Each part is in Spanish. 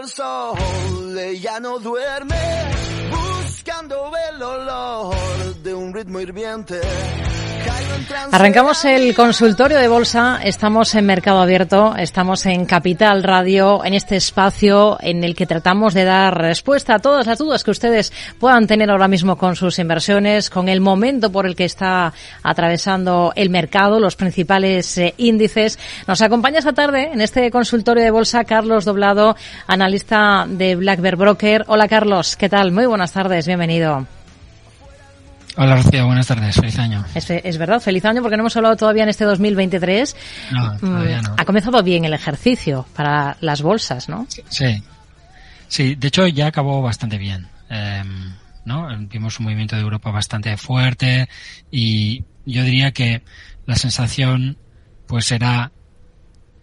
el sol, ella no duerme, buscando el olor de un ritmo hirviente. Arrancamos el consultorio de bolsa, estamos en Mercado Abierto, estamos en Capital Radio, en este espacio en el que tratamos de dar respuesta a todas las dudas que ustedes puedan tener ahora mismo con sus inversiones, con el momento por el que está atravesando el mercado, los principales eh, índices. Nos acompaña esta tarde en este consultorio de bolsa Carlos Doblado, analista de Black Bear Broker. Hola Carlos, ¿qué tal? Muy buenas tardes, bienvenido. Hola Rocío, buenas tardes, feliz año. Es, verdad, feliz año porque no hemos hablado todavía en este 2023. No, todavía no. Ha comenzado bien el ejercicio para las bolsas, ¿no? Sí, sí, de hecho ya acabó bastante bien. Em, ¿no? Vimos un movimiento de Europa bastante fuerte y yo diría que la sensación pues era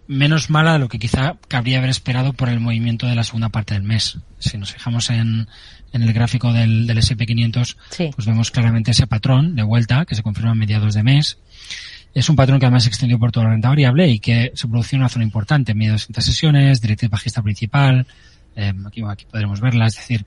menos mala de lo que quizá cabría haber esperado por el movimiento de la segunda parte del mes. Si nos fijamos en, en el gráfico del, del SP500, pues vemos claramente ese patrón de vuelta que se confirma a mediados de mes. Es un patrón que además se extendió por toda la renta variable y que se produjo en una zona importante, medio de 200 sesiones, directriz bajista principal, eh, aquí, aquí podremos verla, es decir,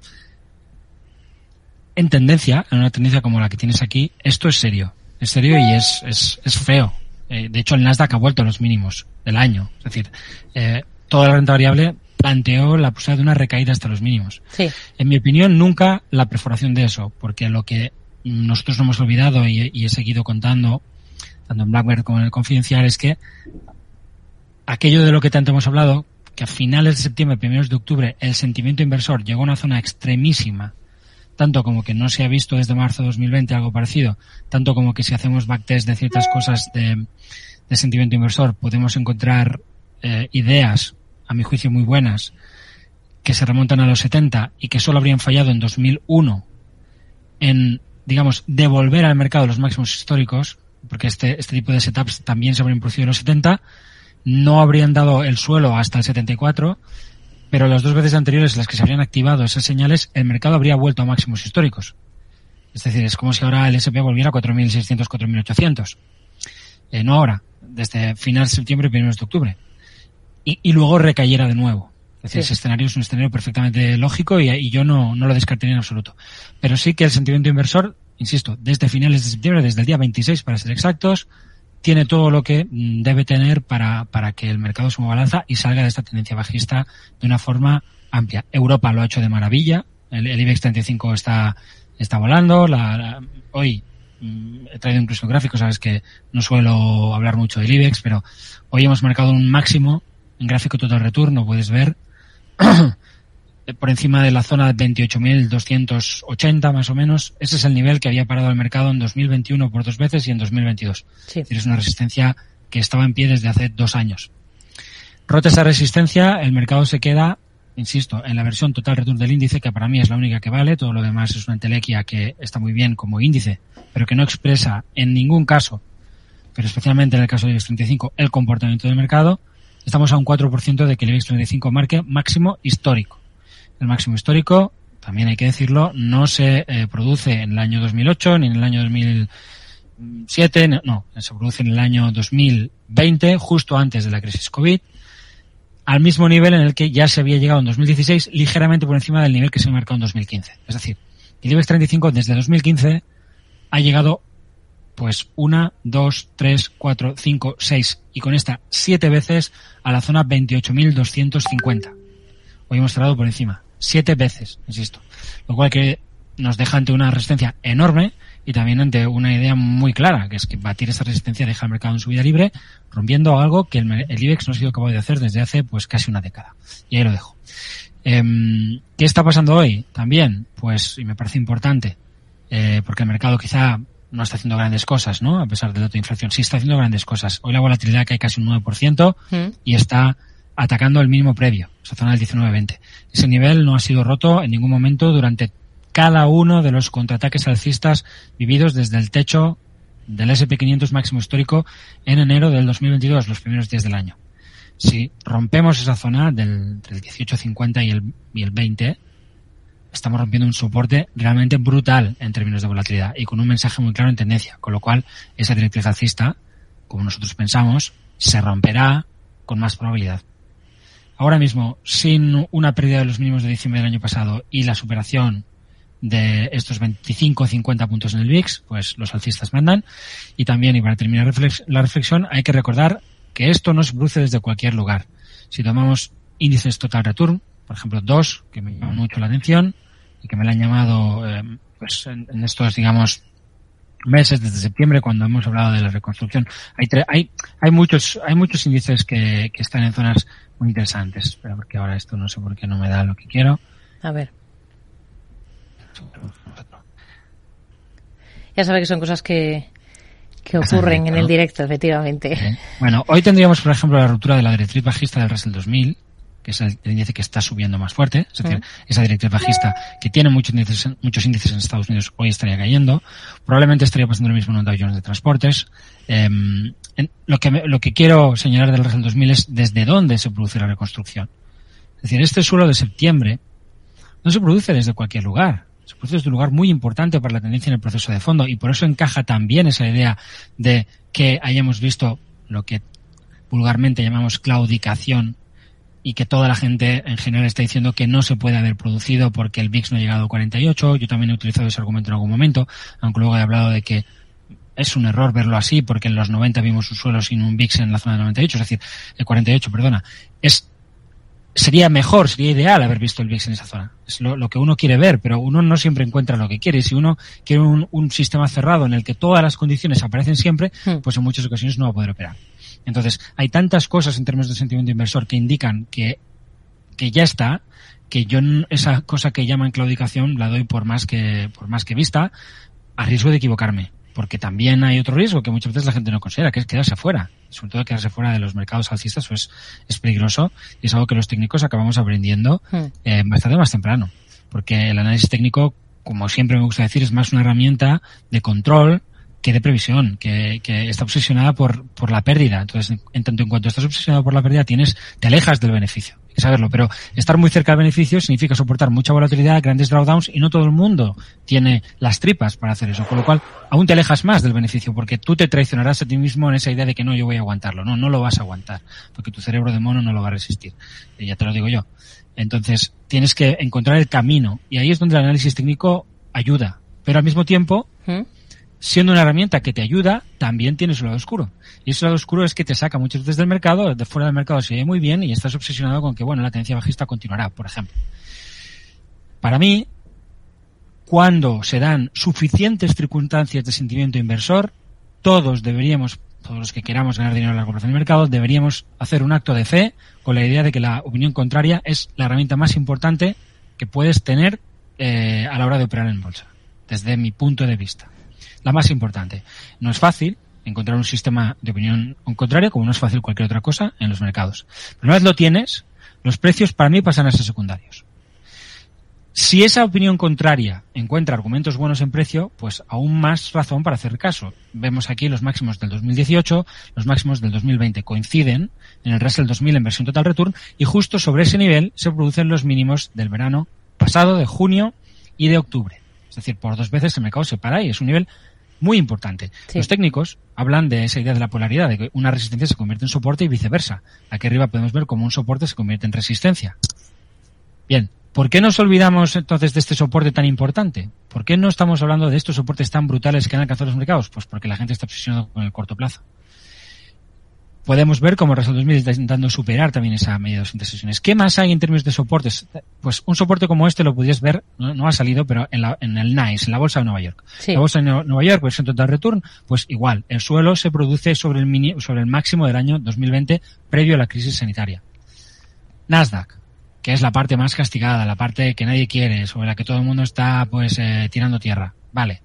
en tendencia, en una tendencia como la que tienes aquí, esto es serio, es serio y es, es, es feo. Eh, de hecho, el Nasdaq ha vuelto a los mínimos del año, es decir, eh, toda la renta variable planteó la posibilidad de una recaída hasta los mínimos. Sí. En mi opinión, nunca la perforación de eso, porque lo que nosotros no hemos olvidado y, y he seguido contando, tanto en Blackbird como en el Confidencial, es que aquello de lo que tanto hemos hablado, que a finales de septiembre, primeros de octubre, el sentimiento inversor llegó a una zona extremísima, tanto como que no se ha visto desde marzo de 2020 algo parecido, tanto como que si hacemos backtest de ciertas cosas de, de sentimiento inversor podemos encontrar eh, ideas a mi juicio muy buenas, que se remontan a los 70 y que solo habrían fallado en 2001 en, digamos, devolver al mercado los máximos históricos, porque este, este tipo de setups también se habrían producido en los 70, no habrían dado el suelo hasta el 74, pero las dos veces anteriores en las que se habrían activado esas señales, el mercado habría vuelto a máximos históricos. Es decir, es como si ahora el SP volviera a 4.600, 4.800. Eh, no ahora, desde final de septiembre y primeros de octubre y, y luego recayera de nuevo. Es decir, Sí. ese escenario es un escenario perfectamente lógico y, y yo no, no lo descartaría en absoluto. Pero sí que el sentimiento inversor, insisto, desde finales de septiembre, desde el día 26 para ser exactos, tiene todo lo que mm, debe tener para, para que el mercado se alza y salga de esta tendencia bajista de una forma amplia. Europa lo ha hecho de maravilla, el, el IBEX 35 está, está volando, la, la- hoy mm, he traído incluso gráficos, sabes que no suelo hablar mucho del IBEX, pero hoy hemos marcado un máximo en gráfico total return, lo puedes ver, por encima de la zona de 28.280 más o menos. Ese es el nivel que había parado el mercado en 2021 por dos veces y en 2022. Sí. Es una resistencia que estaba en pie desde hace dos años. Rota esa resistencia, el mercado se queda, insisto, en la versión total return del índice, que para mí es la única que vale. Todo lo demás es una entelequia que está muy bien como índice, pero que no expresa en ningún caso, pero especialmente en el caso IBEX 35, el comportamiento del mercado. Estamos a un 4% de que el IBEX 35 marque máximo histórico. El máximo histórico, también hay que decirlo, no se eh, produce en el año 2008 ni en el año 2007, no, se produce en el año 2020, justo antes de la crisis COVID, al mismo nivel en el que ya se había llegado en 2016, ligeramente por encima del nivel que se marcó en 2015. Es decir, el IBEX 35 desde 2015 ha llegado pues una, dos, tres, cuatro, cinco, seis y con esta siete veces a la zona 28.250. Hoy hemos cerrado por encima. Siete veces, insisto. Lo cual que nos deja ante una resistencia enorme y también ante una idea muy clara, que es que batir esa resistencia deja al mercado en subida libre, rompiendo algo que el, el IBEX no ha sido capaz de hacer desde hace pues casi una década. Y ahí lo dejo. Em, ¿Qué está pasando hoy? También, pues, y me parece importante, eh, porque el mercado quizá no está haciendo grandes cosas, ¿no? A pesar del dato de inflación, sí está haciendo grandes cosas. Hoy la volatilidad cae casi un 9% Mm. y está atacando el mínimo previo, esa zona del 19-20. Ese nivel no ha sido roto en ningún momento durante cada uno de los contraataques alcistas vividos desde el techo del SP500 máximo histórico en enero del 2022, los primeros días del año. Si rompemos esa zona del, entre el 18.50 y el, y el 20, estamos rompiendo un soporte realmente brutal en términos de volatilidad y con un mensaje muy claro en tendencia, con lo cual esa directriz alcista, como nosotros pensamos, se romperá con más probabilidad. ahora mismo, sin una pérdida de los mínimos de diciembre del año pasado y la superación de estos 25 o 50 puntos en el VIX, pues los alcistas mandan. Y también, y para terminar la reflexión, hay que recordar que esto no se produce desde cualquier lugar. Si tomamos índices total return, por ejemplo, dos, que me llaman mucho la atención y que me la han llamado eh, pues en, estos, digamos, meses desde septiembre cuando hemos hablado de la reconstrucción. Hay, hay, hay muchos, hay muchos índices que, que están en zonas muy interesantes. Espera, porque ahora esto no sé por qué no me da lo que quiero. A ver. Ya sabe que son cosas que, que ocurren en el directo, efectivamente. Bueno, hoy tendríamos, por ejemplo, la ruptura de la directriz bajista del Russell 2000, que es el índice que está subiendo más fuerte, es decir, esa directriz bajista que tiene muchos índices, muchos índices en Estados Unidos hoy estaría cayendo. Probablemente estaría pasando lo mismo en un Dow Jones de transportes. Em, lo, que lo que quiero señalar del Russell 2000 es desde dónde se produce la reconstrucción. Es decir, este suelo de septiembre no se produce desde cualquier lugar. Se produce desde un lugar muy importante para la tendencia en el proceso de fondo y por eso encaja también esa idea de que hayamos visto lo que vulgarmente llamamos claudicación y que toda la gente en general está diciendo que no se puede haber producido porque el VIX no ha llegado a 48. Yo también he utilizado ese argumento en algún momento, aunque luego he hablado de que es un error verlo así porque en los 90 vimos un suelo sin un VIX en la zona de 98, es decir, el 48, perdona. Es sería mejor, sería ideal haber visto el VIX en esa zona. Es lo, que uno quiere ver, pero uno no siempre encuentra lo que quiere. Si uno quiere un, un sistema cerrado en el que todas las condiciones aparecen siempre, hmm. pues en muchas ocasiones no va a poder operar. Entonces, hay tantas cosas en términos de sentimiento inversor que indican que, que ya está, que yo esa cosa que llaman claudicación la doy por más que, por más que vista, a riesgo de equivocarme. Porque también hay otro riesgo que muchas veces la gente no considera, que es quedarse fuera. Sobre todo quedarse fuera de los mercados alcistas pues es peligroso y es algo que los técnicos acabamos aprendiendo hmm. eh, bastante más temprano. Porque el análisis técnico, como siempre me gusta decir, es más una herramienta de control que de previsión, que, que está obsesionada por, por la pérdida. Entonces, en, tanto en cuanto estás obsesionado por la pérdida, tienes, te alejas del beneficio. Hay que saberlo. Pero estar muy cerca del beneficio significa soportar mucha volatilidad, grandes drawdowns y no todo el mundo tiene las tripas para hacer eso. Con lo cual, aún te alejas más del beneficio porque tú te traicionarás a ti mismo en esa idea de que no, yo voy a aguantarlo. No, no lo vas a aguantar porque tu cerebro de mono no lo va a resistir. Y ya te lo digo yo. Entonces, tienes que encontrar el camino y ahí es donde el análisis técnico ayuda. Pero al mismo tiempo, ¿Mm? Siendo una herramienta que te ayuda, también tiene su lado oscuro. Y ese lado oscuro es que te saca muchas veces del mercado, de fuera del mercado se ve muy bien y estás obsesionado con que, bueno, la tendencia bajista continuará, por ejemplo. Para mí, cuando se dan suficientes circunstancias de sentimiento inversor, todos deberíamos, todos los que queramos ganar dinero a largo plazo en el mercado, deberíamos hacer un acto de fe con la idea de que la opinión contraria es la herramienta más importante que puedes tener eh, a la hora de operar en bolsa, desde mi punto de vista la más importante. No es fácil encontrar un sistema de opinión contrario, como no es fácil cualquier otra cosa en los mercados. Pero una vez lo tienes, los precios para mí pasan a ser secundarios. Si esa opinión contraria encuentra argumentos buenos en precio, pues aún más razón para hacer caso. Vemos aquí los máximos del 2018, los máximos del 2020 coinciden en el Russell 2000 en versión total return y justo sobre ese nivel se producen los mínimos del verano pasado, de junio y de octubre. Es decir, por dos veces el mercado se para y es un nivel muy importante. Los técnicos hablan de esa idea de la polaridad, de que una resistencia se convierte en soporte y viceversa. Aquí arriba podemos ver cómo un soporte se convierte en resistencia. Bien, ¿por qué nos olvidamos entonces de este soporte tan importante? ¿Por qué no estamos hablando de estos soportes tan brutales que han alcanzado los mercados? Pues porque la gente está obsesionada con el corto plazo podemos ver cómo Russell 2000 está intentando superar también esa media de 200 sesiones. ¿Qué más hay en términos de soportes? Pues un soporte como este lo podías ver, no, ha salido, pero en, la, en el NICE, en la bolsa de Nueva York. La bolsa de Nueva York, en total return, pues igual, el suelo se produce sobre el, mini, sobre el máximo del año 2020 previo a la crisis sanitaria. Nasdaq, que es la parte más castigada, la parte que nadie quiere, sobre la que todo el mundo está pues eh, tirando tierra. Vale.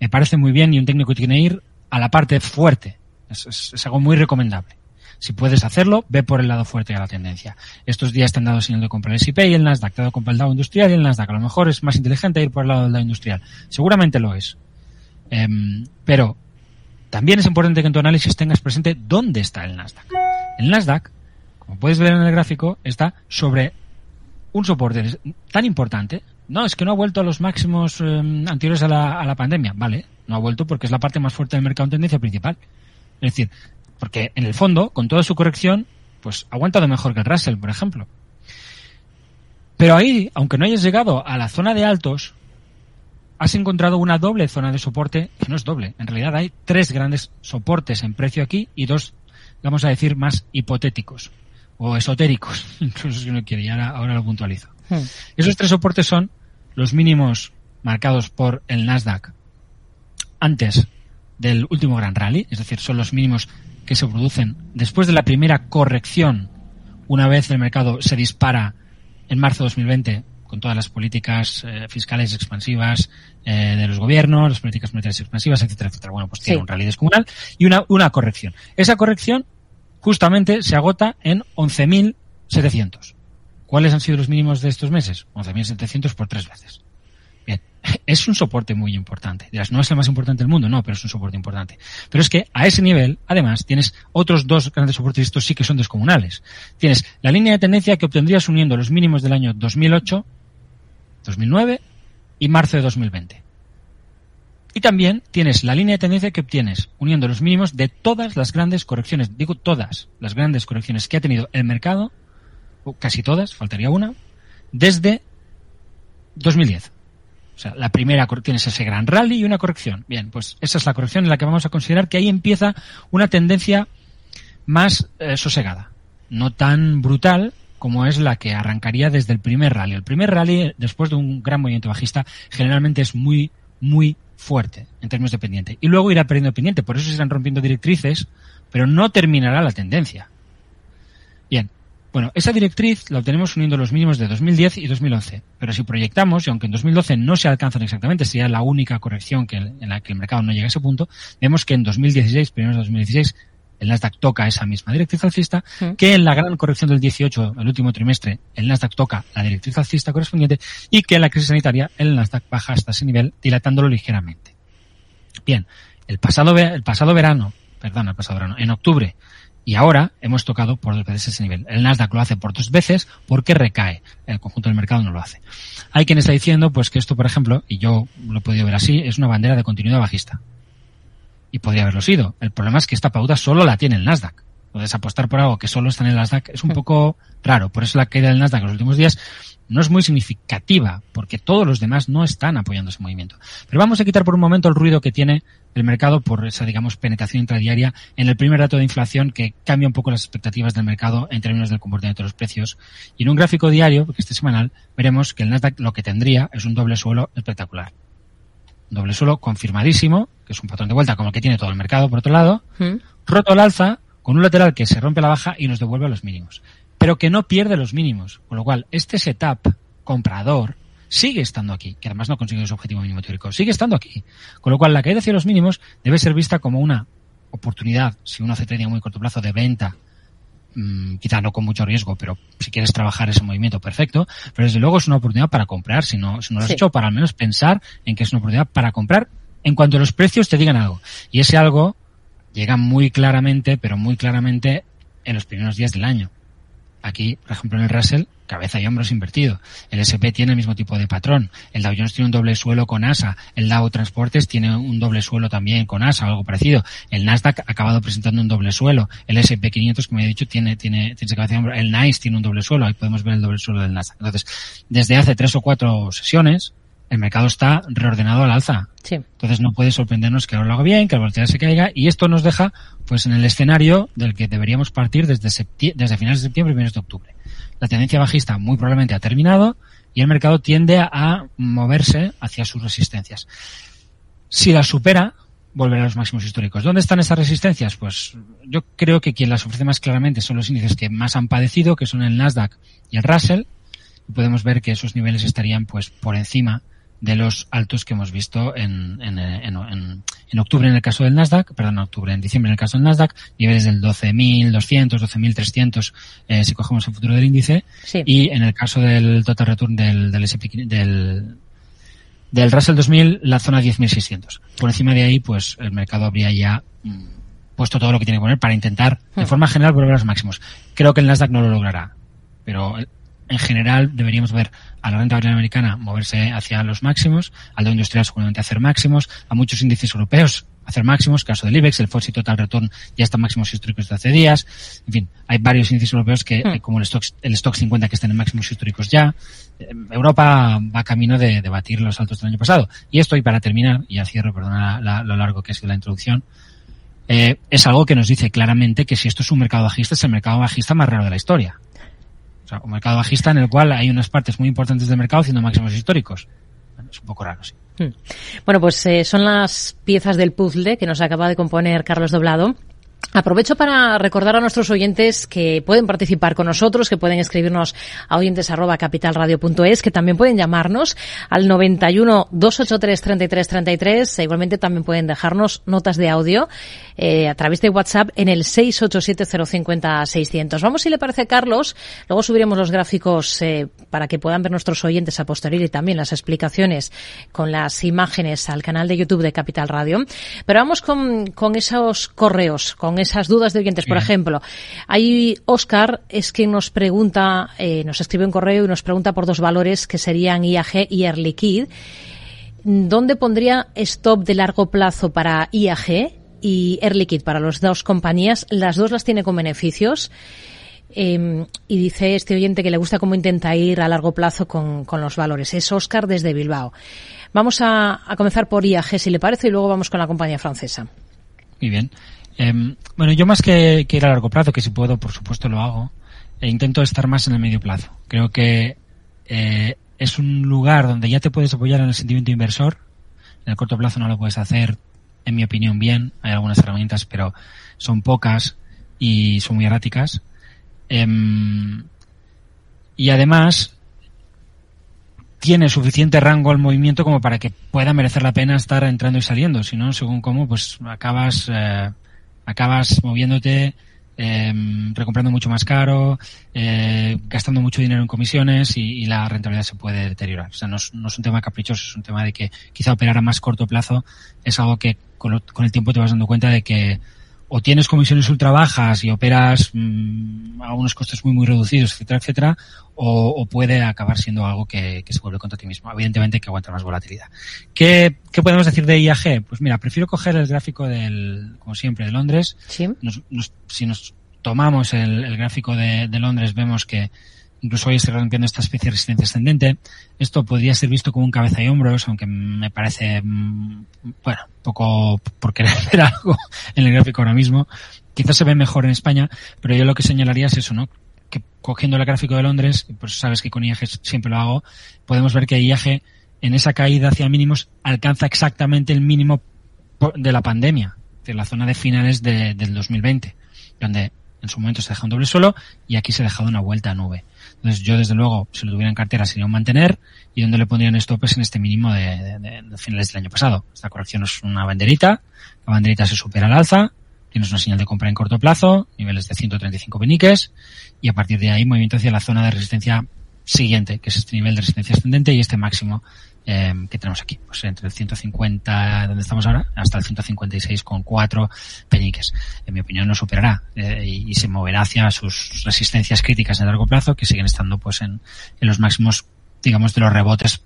Me parece muy bien y un técnico tiene que ir a la parte fuerte, es, algo muy recomendable. Si puedes hacerlo, ve por el lado fuerte de la tendencia. Estos días te han dado señal de comprar el SIP y el Nasdaq, te ha dado comprar el Dow Industrial y el Nasdaq. A lo mejor es más inteligente ir por el lado del Dow Industrial. Seguramente lo es. Em, pero también es importante que en tu análisis tengas presente dónde está el Nasdaq. El Nasdaq, como puedes ver en el gráfico, está sobre un soporte tan importante. No, es que no ha vuelto a los máximos em, anteriores a la, a la pandemia. Vale, no ha vuelto porque es la parte más fuerte del mercado en tendencia principal. Es decir, porque en el fondo, con toda su corrección, pues ha aguantado mejor que el Russell, por ejemplo. Pero ahí, aunque no hayas llegado a la zona de altos, has encontrado una doble zona de soporte, que no es doble, en realidad hay tres grandes soportes en precio aquí y dos, vamos a decir, más hipotéticos o esotéricos, incluso si uno quiere, y ahora, ahora lo puntualizo. Hmm. Esos tres soportes son los mínimos marcados por el Nasdaq antes del último gran rally, es decir, son los mínimos que se producen después de la primera corrección, una vez el mercado se dispara en marzo de 2020 con todas las políticas eh, fiscales expansivas eh, de los gobiernos, las políticas monetarias expansivas, etcétera, etcétera. Bueno, pues tiene un rally descomunal y una, una corrección. Esa corrección justamente se agota en 11.700. ¿Cuáles han sido los mínimos de estos meses? 11.700 por tres veces. Es un soporte muy importante. No es el más importante del mundo, no, pero es un soporte importante. Pero es que a ese nivel, además, tienes otros dos grandes soportes, y estos sí que son descomunales. Tienes la línea de tendencia que obtendrías uniendo los mínimos del año 2008, 2009 y marzo de 2020. Y también tienes la línea de tendencia que obtienes uniendo los mínimos de todas las grandes correcciones, digo todas las grandes correcciones que ha tenido el mercado, casi todas, faltaría una, desde 2010. O sea, la primera tienes ese gran rally y una corrección. Bien, pues esa es la corrección en la que vamos a considerar que ahí empieza una tendencia más eh, sosegada. No tan brutal como es la que arrancaría desde el primer rally. El primer rally, después de un gran movimiento bajista, generalmente es muy, muy fuerte en términos de pendiente. Y luego irá perdiendo pendiente. Por eso se están rompiendo directrices, pero no terminará la tendencia. Bien, bueno, esa directriz la obtenemos uniendo los mínimos de 2010 y 2011. Pero si proyectamos, y aunque en 2012 no se alcanzan exactamente, sería la única corrección que, en la que el mercado no llega a ese punto, vemos que en 2016, primeros de 2016, el Nasdaq toca esa misma directriz alcista, que en la gran corrección del 18, el último trimestre, el Nasdaq toca la directriz alcista correspondiente y que en la crisis sanitaria el Nasdaq baja hasta ese nivel, dilatándolo ligeramente. Bien, el pasado, el pasado verano, perdón, el pasado verano, en octubre, y ahora hemos tocado por dos veces ese nivel. El Nasdaq lo hace por dos veces porque recae. El conjunto del mercado no lo hace. Hay quien está diciendo pues que esto, por ejemplo, y yo lo he podido ver así, es una bandera de continuidad bajista. Y podría haberlo sido. El problema es que esta pauta solo la tiene el Nasdaq. Entonces apostar por algo que solo está en el Nasdaq es un poco raro. Por eso la caída del Nasdaq en los últimos días no es muy significativa, porque todos los demás no están apoyando ese movimiento. Pero vamos a quitar por un momento el ruido que tiene el mercado por esa, digamos, penetración intradiaria en el primer dato de inflación que cambia un poco las expectativas del mercado en términos del comportamiento de los precios. Y en un gráfico diario, porque este semanal, veremos que el Nasdaq lo que tendría es un doble suelo espectacular. Un doble suelo confirmadísimo, que es un patrón de vuelta como el que tiene todo el mercado, por otro lado, mm. roto al alza, con un lateral que se rompe a la baja y nos devuelve a los mínimos. Pero que no pierde los mínimos. Con lo cual, este setup comprador sigue estando aquí, que además no consigue su objetivo mínimo teórico, sigue estando aquí. Con lo cual, la caída hacia los mínimos debe ser vista como una oportunidad, si uno hace trading a muy corto plazo de venta, mmm, quizá no con mucho riesgo, pero si quieres trabajar ese movimiento, perfecto. Pero desde luego es una oportunidad para comprar, si no, si no lo has hecho, para al menos pensar en que es una oportunidad para comprar en cuanto a los precios te digan algo. Y ese algo llega muy claramente, pero muy claramente en los primeros días del año. Aquí, por ejemplo, en el Russell, cabeza y hombros invertido. El SP tiene el mismo tipo de patrón. El Dow Jones tiene un doble suelo con ASA. El Dow Transportes tiene un doble suelo también con ASA algo parecido. El Nasdaq ha acabado presentando un doble suelo. El SP 500, como he dicho, tiene, tiene, tiene cabeza y hombros. El NICE tiene un doble suelo. Ahí podemos ver el doble suelo del Nasdaq. Entonces, desde hace tres o cuatro sesiones, el mercado está reordenado al alza. Entonces no puede sorprendernos que ahora lo haga bien, que la volatilidad se caiga y esto nos deja pues en el escenario del que deberíamos partir desde, desde finales de septiembre y primeros de octubre. La tendencia bajista muy probablemente ha terminado y el mercado tiende a moverse hacia sus resistencias. Si la supera, volverá a los máximos históricos. ¿Dónde están esas resistencias? Pues yo creo que quien las ofrece más claramente son los índices que más han padecido, que son el Nasdaq y el Russell. Y podemos ver que esos niveles estarían pues por encima de los altos que hemos visto en, en, en, en, octubre en el caso del Nasdaq, perdón, en octubre, en diciembre en el caso del Nasdaq, niveles del 12.200, 12.300 eh, si cogemos el futuro del índice, y en el caso del total return del, del, SP, del, del Russell 2000, la zona 10.600. Por encima de ahí, pues el mercado habría ya mm, puesto todo lo que tiene que poner para intentar, de hmm. forma general, volver a los máximos. Creo que el Nasdaq no lo logrará, pero en general deberíamos ver a la renta variable americana moverse hacia los máximos, al Dow industrial seguramente hacer máximos, a muchos índices europeos hacer máximos, caso del IBEX, el FTSE Total Return ya está máximos históricos de hace días, en fin, hay varios índices europeos que, hmm. como el Stock, el Stock 50 que están en máximos históricos ya, eh, Europa va camino de, de, batir los altos del año pasado. Y esto, y para terminar, y ya cierro, perdona lo largo que ha sido la introducción, eh, es algo que nos dice claramente que si esto es un mercado bajista, es el mercado bajista más raro de la historia. O mercado bajista en el cual hay unas partes muy importantes del mercado haciendo máximos históricos. es un poco raro, sí. Hmm. Bueno, pues eh, son las piezas del puzzle que nos acaba de componer Carlos Doblado. Aprovecho para recordar a nuestros oyentes que pueden participar con nosotros, que pueden escribirnos a oyentes arroba capitalradio.es, que también pueden llamarnos al 91 283 33 33. E igualmente también pueden dejarnos notas de audio eh, a través de WhatsApp en el 687 050 600. Vamos, si le parece, Carlos. Luego subiremos los gráficos eh, para que puedan ver nuestros oyentes a posteriori y también las explicaciones con las imágenes al canal de YouTube de Capital Radio. Pero vamos con, con esos correos, con esas dudas de oyentes. Por ejemplo, hay Oscar es quien nos pregunta, eh, nos escribe un correo y nos pregunta por dos valores que serían IAG y Air Liquide. ¿Dónde pondría stop de largo plazo para IAG y Air Liquide para las dos compañías? Las dos las tiene con beneficios. Eh, y dice este oyente que le gusta cómo intenta ir a largo plazo con, con los valores. Es Oscar desde Bilbao. Vamos a, a, comenzar por IAG, si le parece, y luego vamos con la compañía francesa. Muy bien. Eh, bueno, yo más que, que, ir a largo plazo, que si puedo, por supuesto lo hago, e intento estar más en el medio plazo. Creo que eh, es un lugar donde ya te puedes apoyar en el sentimiento inversor. En el corto plazo no lo puedes hacer, en mi opinión, bien. Hay algunas herramientas, pero son pocas y son muy erráticas. Eh, y además, tiene suficiente rango al movimiento como para que pueda merecer la pena estar entrando y saliendo. Si no, según cómo, pues acabas eh, acabas moviéndote, eh, recomprando mucho más caro, eh, gastando mucho dinero en comisiones y, y, la rentabilidad se puede deteriorar. O sea, no es, no es, un tema caprichoso, es un tema de que quizá operar a más corto plazo es algo que con, lo, con el tiempo te vas dando cuenta de que o tienes comisiones ultra bajas y operas mmm, a unos costes muy muy reducidos, etcétera, etcétera, o, o puede acabar siendo algo que, que, se vuelve contra ti mismo. Evidentemente que aguanta más volatilidad. ¿Qué, ¿Qué, podemos decir de IAG? Pues mira, prefiero coger el gráfico del, como siempre, de Londres. ¿Sí? Nos, nos, si nos tomamos el, el gráfico de, de Londres, vemos que incluso hoy estoy rompiendo esta especie de resistencia ascendente. Esto podría ser visto como un cabeza y hombros, aunque me parece, mm, bueno, poco por querer ver algo en el gráfico ahora mismo. Quizás se ve mejor en España, pero yo lo que señalaría es eso, ¿no? Que cogiendo el gráfico de Londres, pues sabes que con IAG siempre lo hago, podemos ver que IAG en esa caída hacia mínimos alcanza exactamente el mínimo de la pandemia, de la zona de finales de, del 2020, donde en su momento se deja un doble suelo y aquí se ha dejado una vuelta a nube. Entonces yo desde luego, si lo tuviera en cartera sería un mantener y donde le pondrían stopes en este mínimo de, de, de, finales del año pasado. Esta corrección es una banderita, la banderita se supera al alza, tienes una señal de compra en corto plazo, niveles de 135 peniques y a partir de ahí movimiento hacia la zona de resistencia siguiente, que es este nivel de resistencia ascendente y este máximo eh, que tenemos aquí, pues entre el 150, donde estamos ahora, hasta el 156,4 peniques. En mi opinión no superará eh, y, y, se moverá hacia sus resistencias críticas de largo plazo que siguen estando pues en, en los máximos, digamos, de los rebotes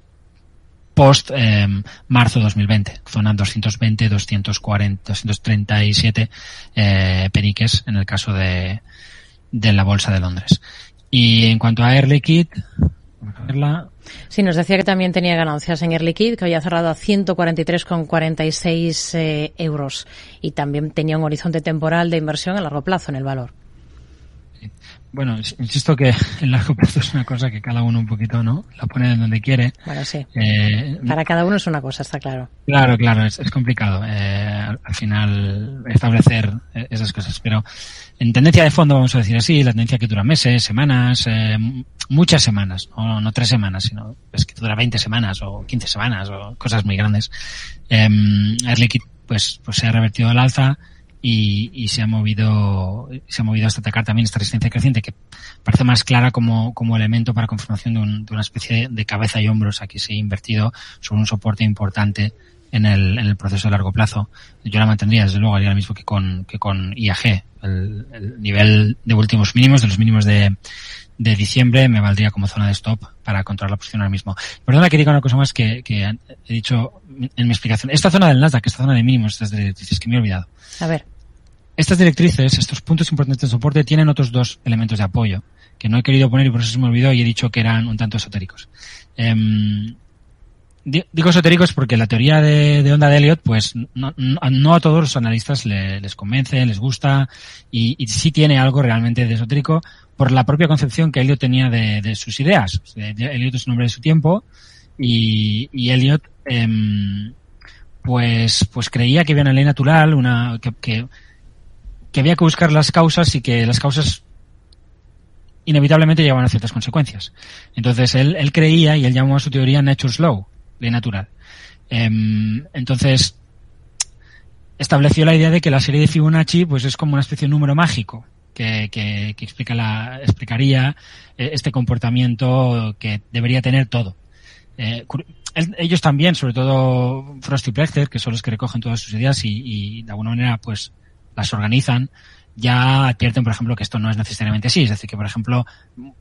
post eh, marzo 2020, zona 220, 240, 237 eh, peniques en el caso de, de la bolsa de Londres. Y en cuanto a vamos a verla, Sí, nos decía que también tenía ganancias en Air Liquide, que había cerrado a 143,46 eh, euros. Y también tenía un horizonte temporal de inversión a largo plazo en el valor. Bueno, insisto que el largo plazo es una cosa que cada uno un poquito, ¿no? La pone donde quiere. Bueno, sí. Eh, Para cada uno es una cosa, está claro. Claro, claro, es, es complicado eh, al final establecer esas cosas, pero en tendencia de fondo, vamos a decir así, la tendencia que dura meses, semanas, eh, muchas semanas, no, no tres semanas, sino es que dura 20 semanas o 15 semanas o cosas muy grandes. Eh, Air Liquide, pues, pues se ha revertido al alza y, y, se ha movido, se ha movido hasta atacar también esta resistencia creciente que parece más clara como, como elemento para confirmación de, un, de una especie de cabeza y hombros. Aquí se ha invertido sobre un soporte importante en el, en el proceso de largo plazo. Yo la mantendría, desde luego, haría lo mismo que con, que con IAG, el, el nivel de últimos mínimos, de los mínimos de, de diciembre me valdría como zona de stop para controlar la posición ahora mismo. Perdona que diga una cosa más que, que he dicho en mi explicación. Esta zona del Nasdaq, esta zona de mínimos, estas directrices que me he olvidado. A ver. Estas directrices, estos puntos importantes de soporte, tienen otros dos elementos de apoyo que no he querido poner y por eso se me olvidó y he dicho que eran un tanto esotéricos. Eh, digo esotéricos porque la teoría de, de onda de Elliot, pues no, no, a todos los analistas les convence, les gusta y, y, sí tiene algo realmente de esotérico por la propia concepción que Elliot tenía de, sus ideas. Elliot es un hombre de su tiempo y, y Elliot eh, pues, pues creía que había una ley natural, una que, que, había que buscar las causas y que las causas inevitablemente llevaban a ciertas consecuencias. Entonces él, él creía y él llamó a su teoría Nature's Law, ley natural. Eh, entonces, estableció la idea de que la serie de Fibonacci pues es como una especie de número mágico que, explica la, explicaría eh, este comportamiento que debería tener todo. Eh, ellos también, sobre todo Frost y Plechter, que son los que recogen todas sus ideas y, y de alguna manera pues las organizan, ya advierten, por ejemplo, que esto no es necesariamente así. Es decir, que, por ejemplo,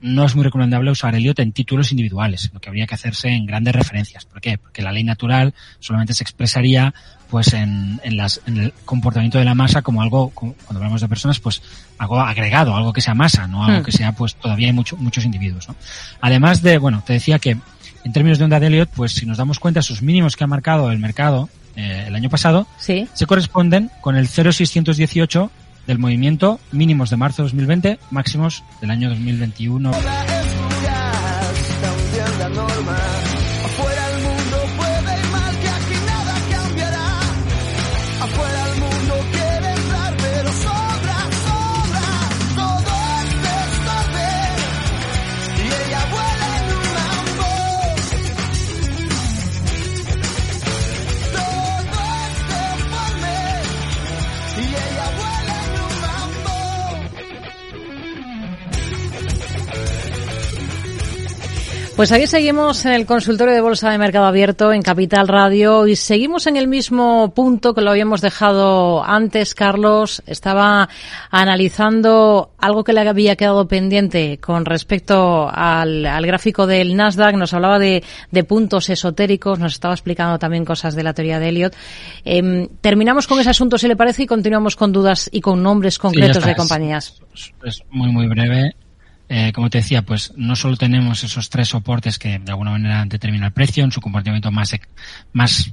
no es muy recomendable usar Elliot en títulos individuales, lo que habría que hacerse en grandes referencias. ¿Por qué? Porque la ley natural solamente se expresaría pues en, en, las, en el comportamiento de la masa como algo, como, cuando hablamos de personas, pues algo agregado, algo que sea masa, no algo hmm. que sea, pues todavía hay mucho, muchos individuos. ¿no? Además de, bueno, te decía que en términos de onda de Elliot, pues si nos damos cuenta, sus mínimos que ha marcado el mercado eh, el año pasado, ¿Sí? se corresponden con el 0,618 del movimiento mínimos de marzo de 2020, máximos del año 2021. Pues ahí seguimos en el consultorio de Bolsa de Mercado Abierto en Capital Radio y seguimos en el mismo punto que lo habíamos dejado antes. Carlos estaba analizando algo que le había quedado pendiente con respecto al, al gráfico del Nasdaq. Nos hablaba de, de, puntos esotéricos, nos estaba explicando también cosas de la teoría de Elliot. Eh, terminamos con ese asunto, si le parece, y continuamos con dudas y con nombres concretos sí, de compañías. Es, es muy, muy breve eh, como te decía, pues no solo tenemos esos tres soportes que de alguna manera determinan el precio en su comportamiento más, más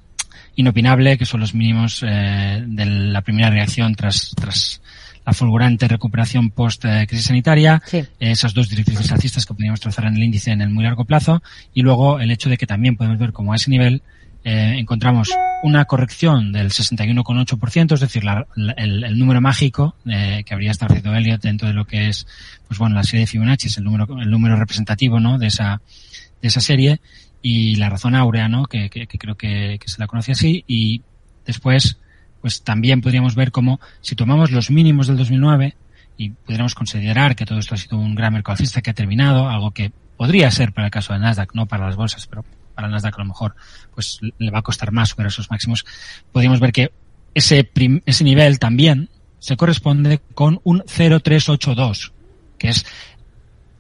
inopinable, que son los mínimos eh, de la primera reacción tras, tras la fulgurante recuperación post eh, crisis sanitaria, sí. esas dos directrices alcistas que podríamos trazar en el índice en el muy largo plazo, y luego el hecho de que también podemos ver como a ese nivel eh, encontramos una corrección del 61,8%, es decir, la, la, el, número mágico eh, que habría establecido Elliot dentro de lo que es, pues bueno, la serie de Fibonacci es el número, el número representativo, ¿no? De esa, de esa serie y la razón áurea, ¿no? Que, que, creo que, se la conoce así y después, pues también podríamos ver cómo si tomamos los mínimos del 2009 y pudiéramos considerar que todo esto ha sido un gran mercado que ha terminado, algo que podría ser para el caso de Nasdaq, no para las bolsas, pero para el Nasdaq a lo mejor pues le va a costar más superar esos máximos, podríamos ver que ese, prim, ese nivel también se corresponde con un 0,382, que es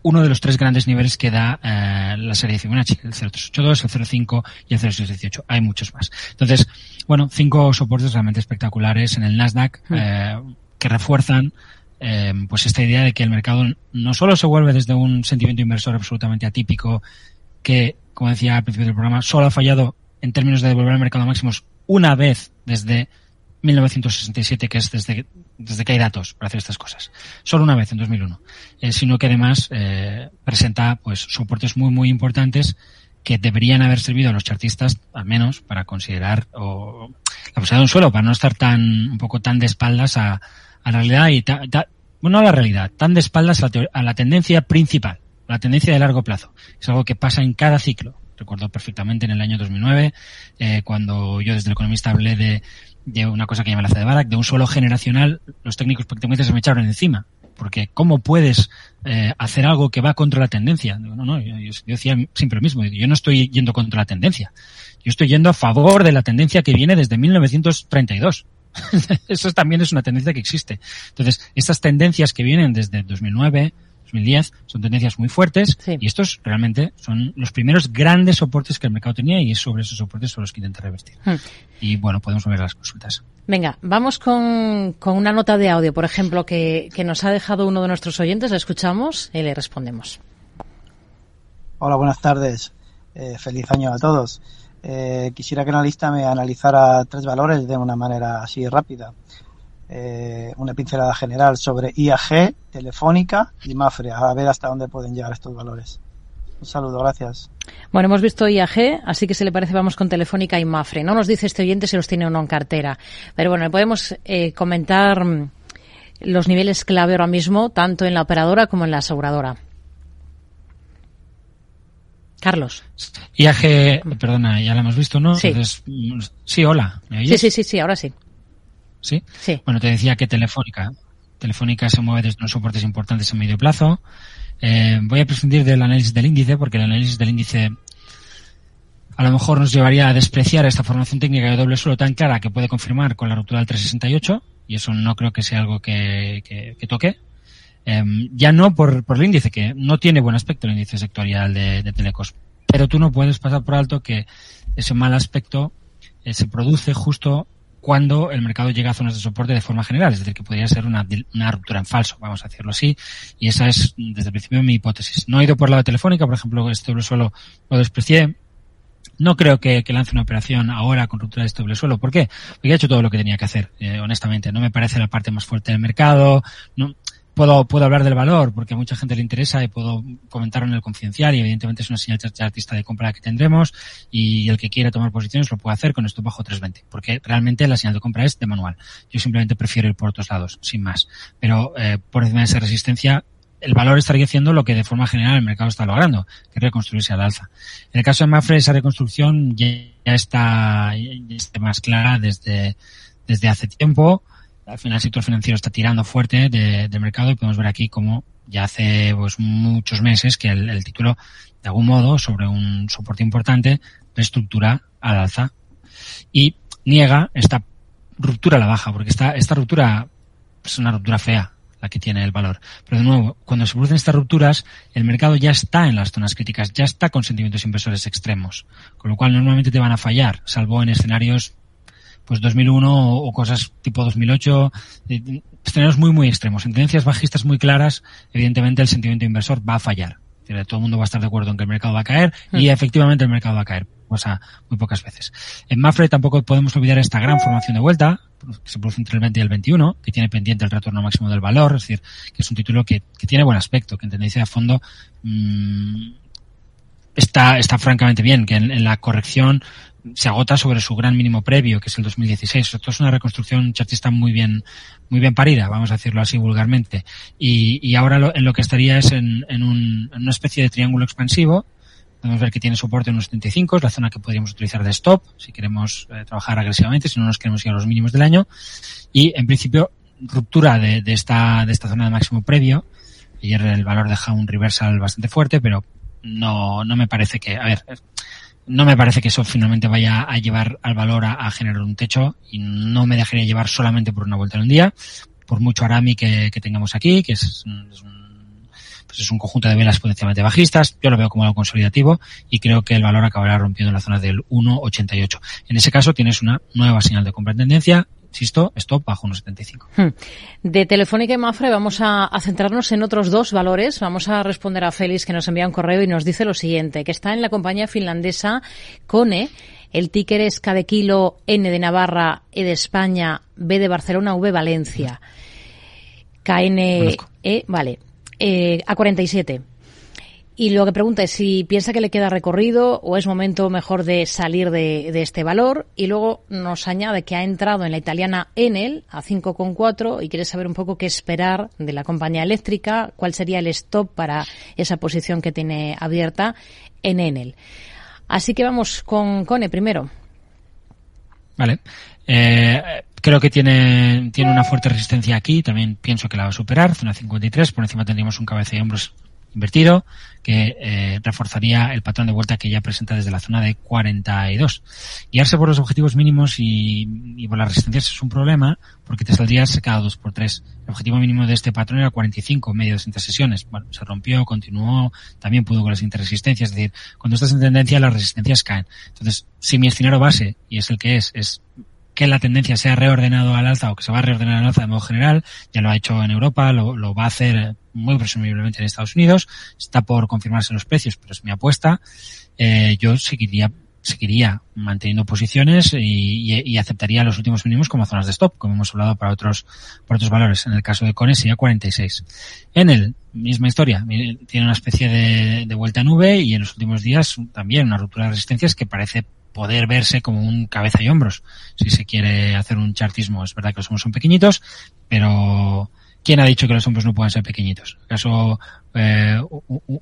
uno de los tres grandes niveles que da eh, la serie de Fibonacci, el 0382, el 05 y el 0618. Hay muchos más. Entonces, bueno, cinco soportes realmente espectaculares en el Nasdaq eh, que refuerzan eh, pues esta idea de que el mercado no solo se vuelve desde un sentimiento inversor absolutamente atípico que como decía al principio del programa, solo ha fallado en términos de devolver al mercado máximos una vez desde 1967, que es desde, desde que hay datos para hacer estas cosas. Solo una vez, en 2001. Eh, sino que además eh, presenta pues soportes muy, muy importantes que deberían haber servido a los chartistas, al menos, para considerar o, la posibilidad de un suelo, para no estar tan, un poco tan de espaldas a, a la realidad y, ta, ta, bueno, no a la realidad, tan de espaldas a la, a la tendencia principal la tendencia de largo plazo. Es algo que pasa en cada ciclo. Recuerdo perfectamente en el año 2009, eh, cuando yo desde el economista hablé de, de una cosa que llama la de Barak, de un suelo generacional, los técnicos prácticamente se me echaron encima. Porque ¿cómo puedes eh, hacer algo que va contra la tendencia? no, no, yo, yo, decía siempre lo mismo. Yo no estoy yendo contra la tendencia. Yo estoy yendo a favor de la tendencia que viene desde 1932. Eso también es una tendencia que existe. Entonces, estas tendencias que vienen desde 2009, 2010. Son tendencias muy fuertes y estos realmente son los primeros grandes soportes que el mercado tenía y es sobre esos soportes sobre los que intenta revertir. Hmm. Y bueno, podemos ver las consultas. Venga, vamos con, con una nota de audio, por ejemplo, que, que nos ha dejado uno de nuestros oyentes. La escuchamos y le respondemos. Hola, buenas tardes. Eh, feliz año a todos. Eh, quisiera que la lista me analizara tres valores de una manera así rápida. Eh, una pincelada general sobre IAG, Telefónica y Mafre, a ver hasta dónde pueden llegar estos valores. Un saludo, gracias. Bueno, hemos visto IAG, así que si le parece vamos con Telefónica y Mafre. No nos dice este oyente si los tiene o no en cartera. Pero bueno, podemos eh, comentar mm, los niveles clave ahora mismo, tanto en la operadora como en la aseguradora. Carlos. IAG, perdona, ya la hemos visto, ¿no? Sí. sí, hola. Sí, sí, sí, sí, ahora sí. ¿Sí? Bueno, te decía que Telefónica. Telefónica se mueve desde unos soportes importantes en medio plazo. Eh, voy a prescindir del análisis del índice porque el análisis del índice a lo mejor nos llevaría a despreciar esta formación técnica de doble suelo tan clara que puede confirmar con la ruptura del 368 y eso no creo que sea algo que, que toque. Em, ya no por, por, el índice, que no tiene buen aspecto el índice sectorial de, de Telecos, pero tú no puedes pasar por alto que ese mal aspecto eh, se produce justo cuando el mercado llega a zonas de soporte de forma general, es decir, que podría ser una, ruptura en falso, vamos a decirlo así, y esa es desde el principio mi hipótesis. No he ido por la telefónica, por ejemplo, este suelo lo desprecié, no creo que, que, lance una operación ahora con ruptura de este doble suelo. ¿Por qué? Porque ha hecho todo lo que tenía que hacer, eh, honestamente. No me parece la parte más fuerte del mercado. No, puedo, puedo hablar del valor porque a mucha gente le interesa y puedo comentarlo en el confidencial y evidentemente es una señal de artista de compra que tendremos y el que quiera tomar posiciones lo puede hacer con esto bajo 320 porque realmente la señal de compra es de manual. Yo simplemente prefiero ir por otros lados, sin más. Pero eh, por encima de esa resistencia el valor estaría haciendo lo que de forma general el mercado está logrando, que es reconstruirse al alza. En el caso de Mafre, esa reconstrucción ya, está, ya está más clara desde, desde hace tiempo al final el sector financiero está tirando fuerte de, del mercado y podemos ver aquí como ya hace pues, muchos meses que el, el, título, de algún modo, sobre un soporte importante, reestructura al alza y niega esta ruptura a la baja, porque esta, esta ruptura es una ruptura fea la que tiene el valor. Pero de nuevo, cuando se producen estas rupturas, el mercado ya está en las zonas críticas, ya está con sentimientos inversores extremos, con lo cual normalmente te van a fallar, salvo en escenarios pues 2001 o cosas tipo 2008, eh, escenarios muy, muy extremos. En tendencias bajistas muy claras, evidentemente el sentimiento inversor va a fallar. Todo el mundo va a estar de acuerdo en que el mercado va a caer y mm. efectivamente el mercado va a caer, cosa muy pocas veces. En Mafre tampoco podemos olvidar esta gran formación de vuelta, que se produce entre el 20 y el 21, que tiene pendiente el retorno máximo del valor, es decir, que es un título que, que tiene buen aspecto, que en tendencia de fondo mmm, está, está francamente bien, que en, en, la corrección se agota sobre su gran mínimo previo, que es el 2016. Esto es una reconstrucción chartista muy bien, muy bien parida, vamos a decirlo así vulgarmente. Y, y ahora lo, en lo que estaría es en, en, un, en, una especie de triángulo expansivo. Podemos ver que tiene soporte en unos 75, es la zona que podríamos utilizar de stop si queremos eh, trabajar agresivamente, si no nos queremos ir a los mínimos del año. Y en principio, ruptura de, de, esta, de esta zona de máximo previo. Ayer el valor deja un reversal bastante fuerte, pero no, no me parece que, a ver, no me parece que eso finalmente vaya a llevar al valor a, generar un techo y no me dejaría llevar solamente por una vuelta en un día, por mucho Arami que, que tengamos aquí, que es, es, un, pues es un conjunto de velas potencialmente bajistas, yo lo veo como algo consolidativo y creo que el valor acabará rompiendo la zona del 1.88. En ese caso tienes una nueva señal de compra en tendencia insisto, stop bajo 1,75. Hmm. De Telefónica y Mafre vamos a, a, centrarnos en otros dos valores. Vamos a responder a Félix que nos envía un correo y nos dice lo siguiente, que está en la compañía finlandesa Cone. El ticker es K de kilo, N de Navarra, E de España, B de Barcelona, V Valencia. KNE, vale, eh, A47. Y lo que pregunta es si piensa que le queda recorrido o es momento mejor de salir de, este valor. Y luego nos añade que ha entrado en la italiana Enel a 5,4 y quiere saber un poco qué esperar de la compañía eléctrica, cuál sería el stop para esa posición que tiene abierta en Enel. Así que vamos con Cone primero. Vale. Eh, creo que tiene, tiene una fuerte resistencia aquí. También pienso que la va a superar. Zona 53. Por encima tendríamos un cabeza de hombros invertido que eh, reforzaría el patrón de vuelta que ya presenta desde la zona de 42. Guiarse por los objetivos mínimos y, por las resistencias es un problema porque te saldrías cada dos por tres. El objetivo mínimo de este patrón era 45 medios entre sesiones. Bueno, se rompió, continuó, también pudo con las interresistencias. Es decir, cuando estás en tendencia las resistencias caen. Entonces, si mi escenario base, y es el que es, es que la tendencia sea reordenado al alza o que se va a reordenar al alza de modo general, ya lo ha hecho en Europa, lo, lo va a hacer muy presumiblemente en Estados Unidos, está por confirmarse los precios, pero es mi apuesta, eh, yo seguiría seguiría manteniendo posiciones y, y, y, aceptaría los últimos mínimos como zonas de stop, como hemos hablado para otros, para otros valores. En el caso de Cone sería 46. En el misma historia, tiene una especie de, de vuelta a nube y en los últimos días también una ruptura de resistencias que parece poder verse como un cabeza y hombros. Si se quiere hacer un chartismo, es verdad que los hombros son pequeñitos, pero ¿quién ha dicho que los hombros no pueden ser pequeñitos? ¿Acaso eh,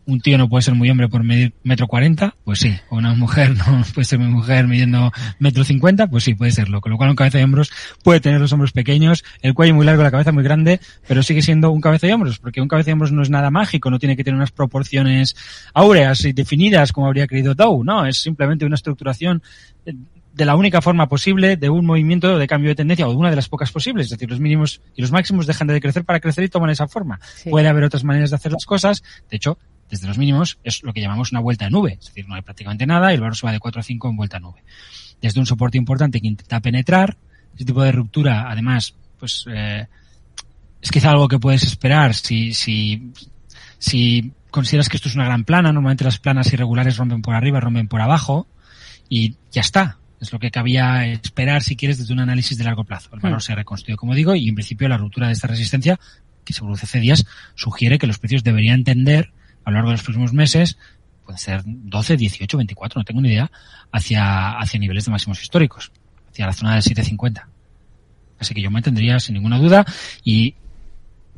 un tío no puede ser muy hombre por medir metro cuarenta? Pues sí. ¿O una mujer no puede ser muy mujer midiendo metro cincuenta? Pues sí, puede serlo. Con lo cual un cabeza y hombros puede tener los hombros pequeños, el cuello muy largo, la cabeza muy grande, pero sigue siendo un cabeza y hombros, porque un cabeza y hombros no es nada mágico, no tiene que tener unas proporciones áureas y definidas como habría querido Dow, no, es simplemente una estructuración de la única forma posible de un movimiento de cambio de tendencia o de una de las pocas posibles. Es decir, los mínimos y los máximos dejan de crecer para crecer y toman esa forma. Sí. Puede haber otras maneras de hacer las cosas. De hecho, desde los mínimos es lo que llamamos una vuelta de nube. Es decir, no hay prácticamente nada y el valor se va de 4 a 5 en vuelta a nube. Desde un soporte importante que intenta penetrar, ese tipo de ruptura, además, pues, eh, es quizá algo que puedes esperar si, si, si consideras que esto es una gran plana. Normalmente las planas irregulares rompen por arriba, rompen por abajo y ya está es lo que cabía esperar si quieres desde un análisis de largo plazo. El valor mm. se reconstruye, como digo, y en principio la ruptura de esta resistencia, que se produce hace días, sugiere que los precios deberían tender a lo largo de los próximos meses, pueden ser 12, 18, 24, no tengo ni idea, hacia, hacia niveles de máximos históricos, hacia la zona de 750. Así que yo me tendría sin ninguna duda y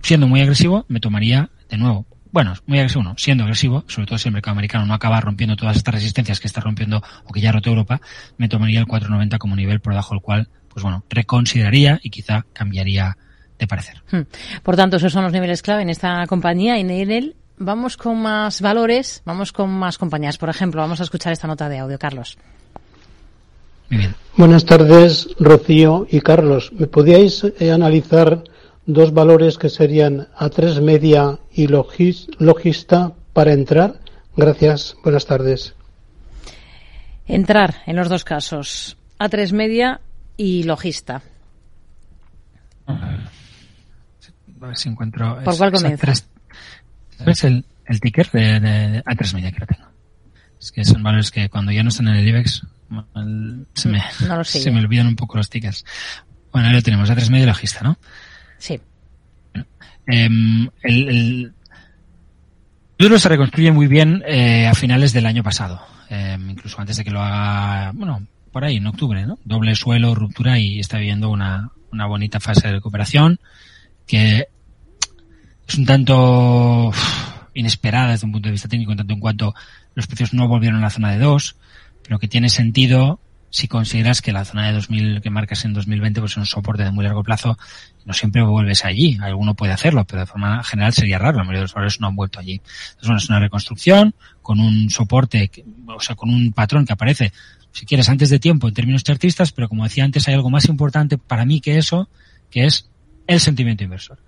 siendo muy agresivo me tomaría de nuevo bueno, muy agresivo siendo agresivo, sobre todo si el mercado americano no acaba rompiendo todas estas resistencias que está rompiendo o que ya ha roto Europa, me tomaría el 490 como nivel por debajo del cual, pues bueno, reconsideraría y quizá cambiaría de parecer. Hmm. Por tanto, esos son los niveles clave en esta compañía y en él vamos con más valores, vamos con más compañías. Por ejemplo, vamos a escuchar esta nota de audio, Carlos. Muy bien. Buenas tardes, Rocío y Carlos. ¿Me podíais eh, analizar dos valores que serían A3 Media y logis, Logista para entrar. Gracias, buenas tardes. Entrar en los dos casos, A3 Media y Logista. A ver si encuentro. ¿Por cuál comienza? ¿Sabes el, el ticker de, de, A3 Media que lo tengo? Es que son valores que cuando ya no están en el IBEX se me, no se me olvidan un poco los tickers. Bueno, ahí lo tenemos, A3 Media y Logista, ¿no? Sí. Eh, el, el euro se reconstruye muy bien eh, a finales del año pasado, eh, incluso antes de que lo haga, bueno, por ahí en octubre, ¿no? Doble suelo, ruptura y está viviendo una, una bonita fase de recuperación que es un tanto inesperada desde un punto de vista técnico, en tanto en cuanto los precios no volvieron a la zona de 2, pero que tiene sentido si consideras que la zona de 2000 que marcas en 2020 pues es un soporte de muy largo plazo, no siempre vuelves allí. Alguno puede hacerlo, pero de forma general sería raro. La mayoría de los valores no han vuelto allí. Entonces, bueno, es una reconstrucción con un soporte, o sea, con un patrón que aparece, si quieres, antes de tiempo en términos chartistas, pero como decía antes, hay algo más importante para mí que eso, que es el sentimiento inversor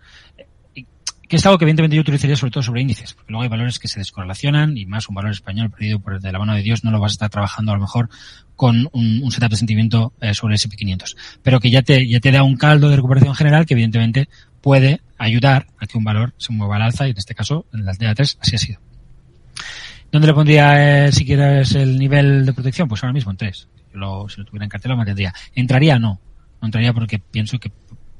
que es algo que evidentemente yo utilizaría sobre todo sobre índices, porque luego hay valores que se descorrelacionan y más un valor español perdido por de la mano de Dios no lo vas a estar trabajando a lo mejor con un, un setup de sentimiento eh, sobre el SP500, pero que ya te, ya te da un caldo de recuperación general que evidentemente puede ayudar a que un valor se mueva al alza y en este caso en las DA3 así ha sido. ¿Dónde le pondría, eh, si quieres, el nivel de protección? Pues ahora mismo en 3. Si lo, si lo tuviera en cartera lo mantendría. ¿Entraría? No. No entraría porque pienso que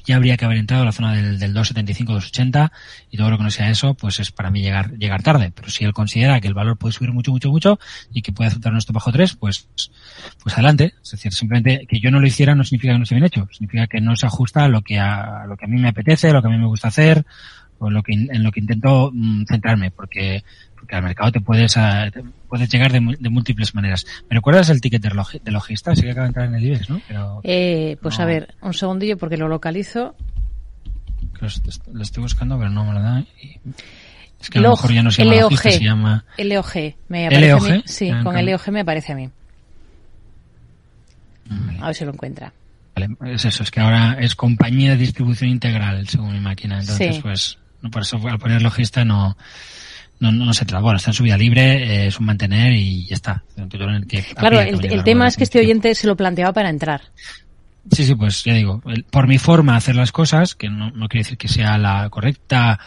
ya habría que haber entrado a la zona del, del 275-280 y todo lo que no sea eso, pues es para mí llegar, llegar tarde. Pero si él considera que el valor puede subir mucho, mucho, mucho y que puede aceptar nuestro bajo 3, pues, pues adelante. Es decir, simplemente que yo no lo hiciera no significa que no esté bien hecho. Significa que no se ajusta a lo que a, a lo que a mí me apetece, a lo que a mí me gusta hacer, o lo que, en lo que intento mm, centrarme, porque, porque al mercado te puedes, a, te puedes llegar de, de, múltiples maneras. ¿Me recuerdas el ticket de, logi, de logista? Sí que acaba de entrar en el IBEX, ¿no? Pero, eh, pues no. a ver, un segundillo porque lo localizo. Lo, estoy buscando, pero no me lo da. Y... Es que a lo mejor ya no se llama logista, se llama... LOG. Me aparece A mí. Sí, con LOG me aparece a mí. A ver si lo encuentra. Vale, es eso, es que ahora es compañía de distribución integral, según mi máquina. Entonces, pues, no, por eso al poner logista no, no, no, se trata. Bueno, está en su vida libre, eh, es un mantener y ya está. claro, el, tema es que este oyente se lo planteaba para entrar. Sí, sí, pues ya digo, por mi forma de hacer las cosas, que no, no quiere decir que sea la correcta,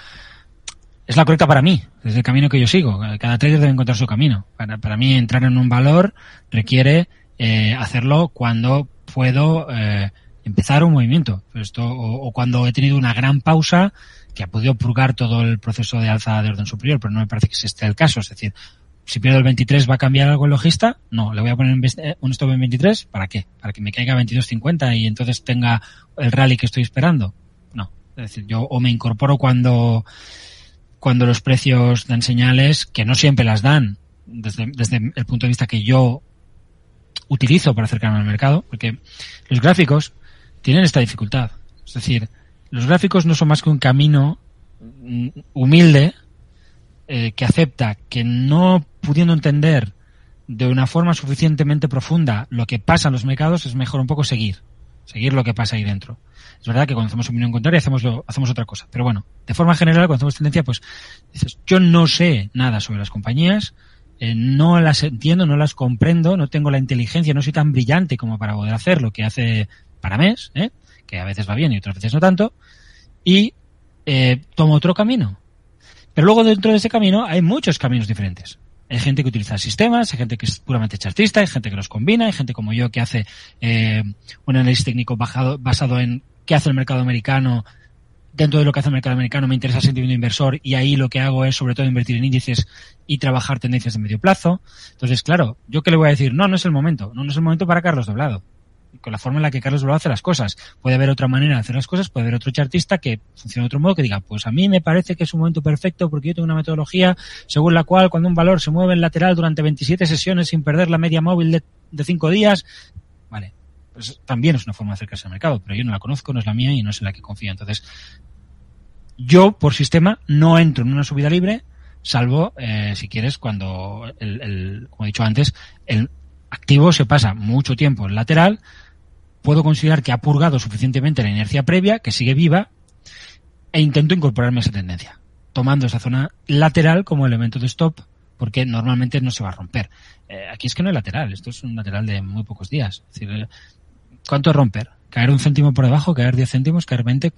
es la correcta para mí, es el camino que yo sigo. Cada trader debe encontrar su camino. Para, para mí entrar en un valor requiere eh, hacerlo cuando puedo eh, empezar un movimiento. Esto, o, o, cuando he tenido una gran pausa que ha podido purgar todo el proceso de alza de orden superior, pero no me parece que ese esté el caso. Es decir, si pierdo el 23, ¿va a cambiar algo el logista? No, le voy a poner eh, un stop en 23. ¿Para qué? ¿Para que me caiga a 22.50 y entonces tenga el rally que estoy esperando? No. Es decir, yo o me incorporo cuando, cuando los precios dan señales que no siempre las dan desde, desde el punto de vista que yo utilizo para acercarme al mercado, porque los gráficos tienen esta dificultad. Es decir, los gráficos no son más que un camino mm, humilde eh, que acepta que no pudiendo entender de una forma suficientemente profunda lo que pasa en los mercados, es mejor un poco seguir, seguir lo que pasa ahí dentro. Es verdad que cuando hacemos opinión contraria hacemos, lo, hacemos otra cosa. Pero bueno, de forma general, cuando hacemos tendencia, pues dices, yo no sé nada sobre las compañías, eh, no las entiendo, no las comprendo, no tengo la inteligencia, no soy tan brillante como para poder hacer lo que hace para mes, ¿eh? Que a veces va bien y otras veces no tanto, y eh, tomo otro camino. Pero luego dentro de ese camino hay muchos caminos diferentes. Hay gente que utiliza sistemas, hay gente que es puramente chartista, hay gente que los combina, hay gente como yo que hace eh, un análisis técnico basado en qué hace el mercado americano. Dentro de lo que hace el mercado americano me interesa el sentimiento inversor y ahí lo que hago es sobre todo invertir en índices y trabajar tendencias de medio plazo. Entonces, claro, yo qué le voy a decir, no, no es el momento, no, no es el momento para Carlos Doblado con la forma en la que Carlos Doblado hace las cosas. Puede haber otra manera de hacer las cosas, puede haber otro chartista que funcione de otro modo que diga, pues a mí me parece que es un momento perfecto porque yo tengo una metodología según la cual cuando un valor se mueve en lateral durante 27 sesiones sin perder la media móvil de, de 5 días, vale, pues también es una forma de acercarse al mercado, pero yo no la conozco, no es la mía y no es en la que confío. Entonces, yo por sistema no entro en una subida libre, salvo, eh, si quieres, cuando, el, el, como he dicho antes, el, activo se pasa mucho tiempo en lateral, puedo considerar que ha purgado suficientemente la inercia previa, que sigue viva, e intento incorporarme a esa tendencia, tomando esa zona lateral como elemento de stop, porque normalmente no se va a romper. Eh, aquí es que no es lateral, esto es un lateral de muy pocos días. Es decir, ¿cuánto es romper? ¿Caer un céntimo por debajo? ¿Caer 10 céntimos? ¿Caer 20?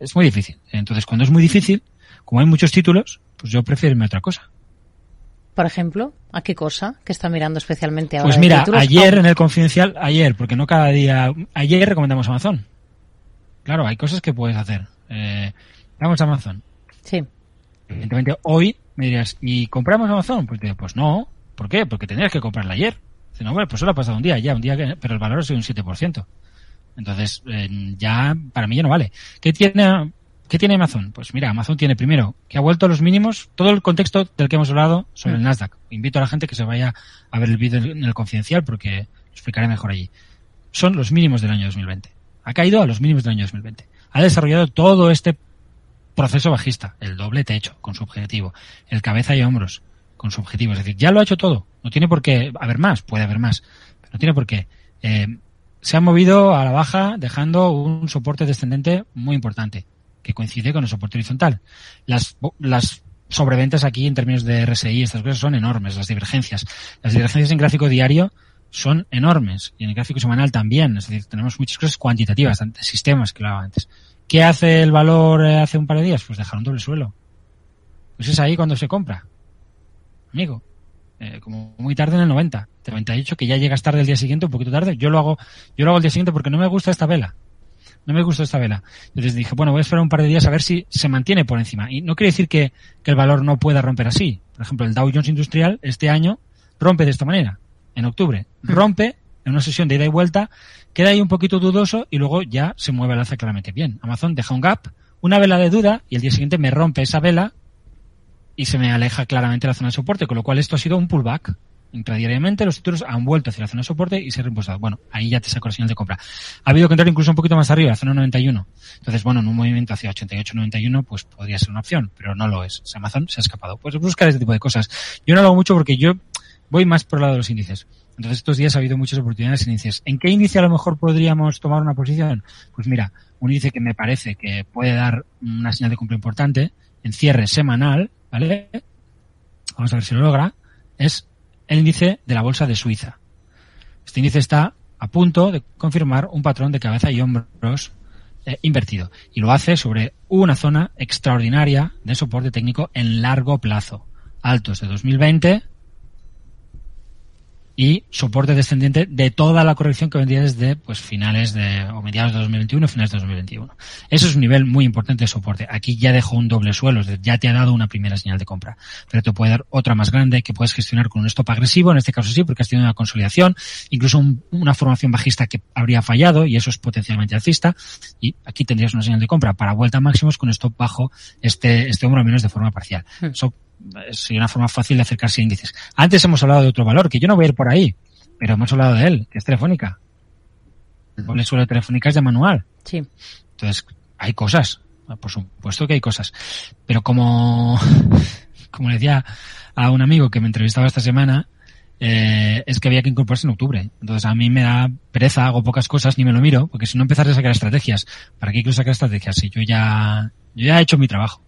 Es muy difícil. Entonces, cuando es muy difícil, como hay muchos títulos, pues yo prefiero irme a otra cosa por ejemplo? ¿A qué cosa que está mirando especialmente ahora? Pues mira, ayer en el confidencial, ayer, porque no cada día, ayer recomendamos Amazon. Claro, hay cosas que puedes hacer. Eh, vamos a Amazon. Sí. Evidentemente, hoy me dirías, ¿y compramos Amazon? Pues digo, pues no. ¿Por qué? Porque tendrías que comprarla ayer. Dice, no, bueno, pues solo ha pasado un día, ya, un día, que, pero el valor es de un 7%. Entonces, eh, ya, para mí ya no vale. ¿Qué tiene ¿Qué tiene Amazon? Pues mira, Amazon tiene primero que ha vuelto a los mínimos, todo el contexto del que hemos hablado sobre el mm. Nasdaq. Invito a la gente que se vaya a ver el vídeo en el confidencial porque lo explicaré mejor allí. Son los mínimos del año 2020. Ha caído a los mínimos del año 2020. Ha desarrollado todo este proceso bajista, el doble techo con su objetivo, el cabeza y hombros con su objetivo. Es decir, ya lo ha hecho todo. No tiene por qué haber más, puede haber más, pero no tiene por qué. Eh, se ha movido a la baja dejando un soporte descendente muy importante que coincide con el soporte horizontal. Las, las sobreventas aquí en términos de RSI, estas cosas son enormes, las divergencias. Las divergencias en gráfico diario son enormes y en el gráfico semanal también. Es decir, tenemos muchas cosas cuantitativas, sistemas que lo hago antes. ¿Qué hace el valor eh, hace un par de días? Pues dejar un doble suelo. Pues es ahí cuando se compra. Amigo, eh, como muy tarde en el 90. Te 98 que ya llegas tarde el día siguiente, un poquito tarde. Yo lo hago, yo lo hago el día siguiente porque no me gusta esta vela no me gustó esta vela. Entonces dije, bueno, voy a esperar un par de días a ver si se mantiene por encima. Y no quiere decir que, que el valor no pueda romper así. Por ejemplo, el Dow Jones Industrial este año rompe de esta manera, en octubre. Rompe en una sesión de ida y vuelta, queda ahí un poquito dudoso y luego ya se mueve al alza claramente bien. Amazon deja un gap, una vela de duda y el día siguiente me rompe esa vela y se me aleja claramente la zona de soporte, con lo cual esto ha sido un pullback. Intradiariamente los títulos han vuelto hacia la zona de soporte y se han reembolsado. Bueno, ahí ya te saco la señal de compra. Ha habido que entrar incluso un poquito más arriba, la zona 91. Entonces, bueno, en un movimiento hacia 88-91, pues podría ser una opción, pero no lo es. Amazon se ha escapado. Pues buscar este tipo de cosas. Yo no lo hago mucho porque yo voy más por el lado de los índices. Entonces, estos días ha habido muchas oportunidades en índices. ¿En qué índice a lo mejor podríamos tomar una posición? Pues mira, un índice que me parece que puede dar una señal de compra importante en cierre semanal, ¿vale? Vamos a ver si lo logra. Es el índice de la bolsa de Suiza. Este índice está a punto de confirmar un patrón de cabeza y hombros eh, invertido y lo hace sobre una zona extraordinaria de soporte técnico en largo plazo. Altos de 2020 y soporte descendiente de toda la corrección que vendría desde pues finales de o mediados de 2021 finales de 2021. Eso es un nivel muy importante de soporte. Aquí ya dejó un doble suelo, ya te ha dado una primera señal de compra, pero te puede dar otra más grande que puedes gestionar con un stop agresivo, en este caso sí, porque has tenido una consolidación, incluso una formación bajista que habría fallado y eso es potencialmente alcista y aquí tendrías una señal de compra para vuelta máximos con stop bajo este este hombro al menos de forma parcial. Hmm. Sería una forma fácil de acercarse a índices. Antes hemos hablado de otro valor, que yo no voy a ir por ahí, pero hemos hablado de él, que es Telefónica. El doble suelo de Telefónica es de manual. Sí. Entonces, hay cosas. Por supuesto que hay cosas. Pero como, como le decía a un amigo que me entrevistaba esta semana, eh, es que había que incorporarse en octubre. Entonces a mí me da pereza, hago pocas cosas, ni me lo miro, porque si no empezar a sacar estrategias, ¿para qué quiero sacar estrategias? Si yo ya, yo ya he hecho mi trabajo.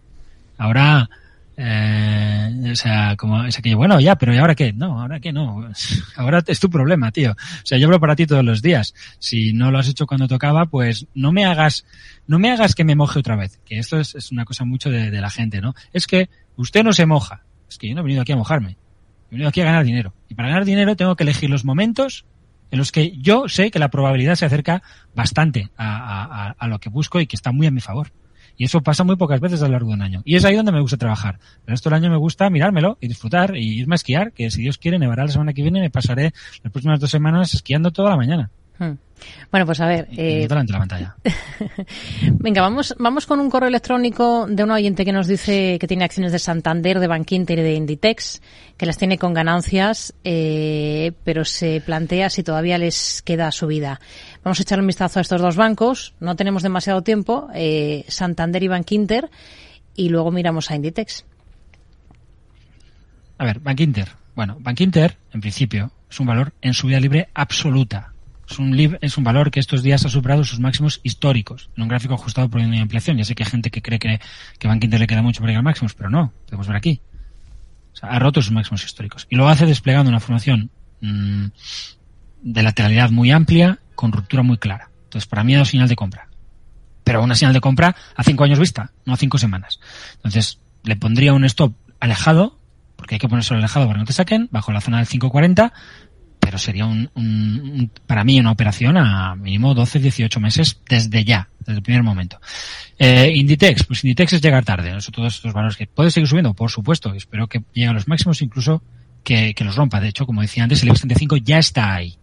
Ahora, eh, o sea, como es aquello, bueno, ya, pero ¿y ahora qué? No, ahora qué no. Ahora es tu problema, tío. O sea, yo hablo para ti todos los días. Si no lo has hecho cuando tocaba, pues no me hagas, no me hagas que me moje otra vez. Que esto es, es una cosa mucho de, de, la gente, ¿no? Es que usted no se moja. Es que yo no he venido aquí a mojarme. He venido aquí a ganar dinero. Y para ganar dinero tengo que elegir los momentos en los que yo sé que la probabilidad se acerca bastante a, a, a lo que busco y que está muy a mi favor. Y eso pasa muy pocas veces a lo largo de un año. Y es ahí donde me gusta trabajar. El resto del año me gusta mirármelo y disfrutar y irme a esquiar, que si Dios quiere, nevará la semana que viene y me pasaré las próximas dos semanas esquiando toda la mañana. Hmm. Bueno, pues a ver. Eh... delante la pantalla. Venga, vamos, vamos con un correo electrónico de un oyente que nos dice que tiene acciones de Santander, de Bankinter y de Inditex, que las tiene con ganancias, eh, pero se plantea si todavía les queda subida. Vamos a echar un vistazo a estos dos bancos. No tenemos demasiado tiempo. Eh, Santander y Bankinter. Y luego miramos a Inditex. A ver, Bankinter. Bueno, Bankinter, en principio, es un valor en subida libre absoluta es un, valor que estos días ha superado sus máximos históricos en un gráfico ajustado por la inflación. Ya sé que hay gente que cree que, que Bank Inter le queda mucho para llegar a máximos, pero no, podemos ver aquí. O sea, ha roto sus máximos históricos. Y lo hace desplegando una formación mmm, de lateralidad muy amplia con ruptura muy clara. Entonces, para mí dado señal de compra. Pero una señal de compra a cinco años vista, no a cinco semanas. Entonces, le pondría un stop alejado, porque hay que ponerse alejado para que no te saquen, bajo la zona del 540, pero sería un, un, para mí una operación a mínimo 12, 18 meses desde ya, desde el primer momento. Eh, Inditex, pues Inditex es llegar tarde, son todos estos valores que puede seguir subiendo, por supuesto, espero que llegue a los máximos, incluso que, que los rompa. De hecho, como decía antes, el IBEX 35 ya está ahí.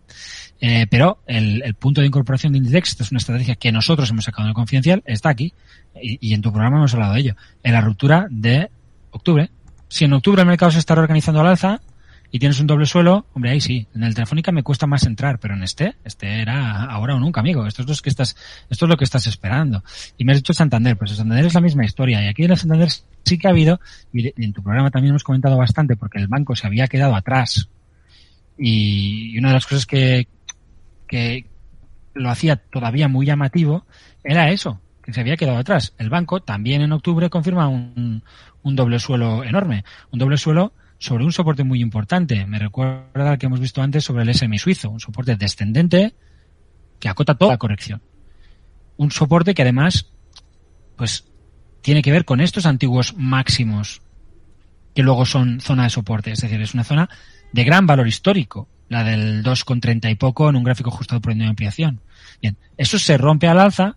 Eh, pero el, el, punto de incorporación de Inditex, esta es una estrategia que nosotros hemos sacado en el confidencial, está aquí. Y, en tu programa hemos hablado de ello. En la ruptura de octubre. Si en octubre el mercado se está reorganizando al alza, y tienes un doble suelo, hombre, ahí sí. En el Telefónica me cuesta más entrar, pero en este, este era ahora o nunca, amigo. Esto es lo que estás, esto es lo que estás esperando. Y me has dicho Santander, pues Santander es la misma historia. Y aquí en el Santander sí que ha habido, y en tu programa también hemos comentado bastante, porque el banco se había quedado atrás. Y una de las cosas que, que lo hacía todavía muy llamativo era eso, que se había quedado atrás. El banco también en octubre confirma un, un doble suelo enorme. Un doble suelo sobre un soporte muy importante. Me recuerda al que hemos visto antes sobre el SMI suizo, un soporte descendente que acota toda la corrección. Un soporte que además, pues, tiene que ver con estos antiguos máximos que luego son zona de soporte. Es decir, es una zona de gran valor histórico, la del 2,30 y poco en un gráfico ajustado por de ampliación. Bien, eso se rompe al alza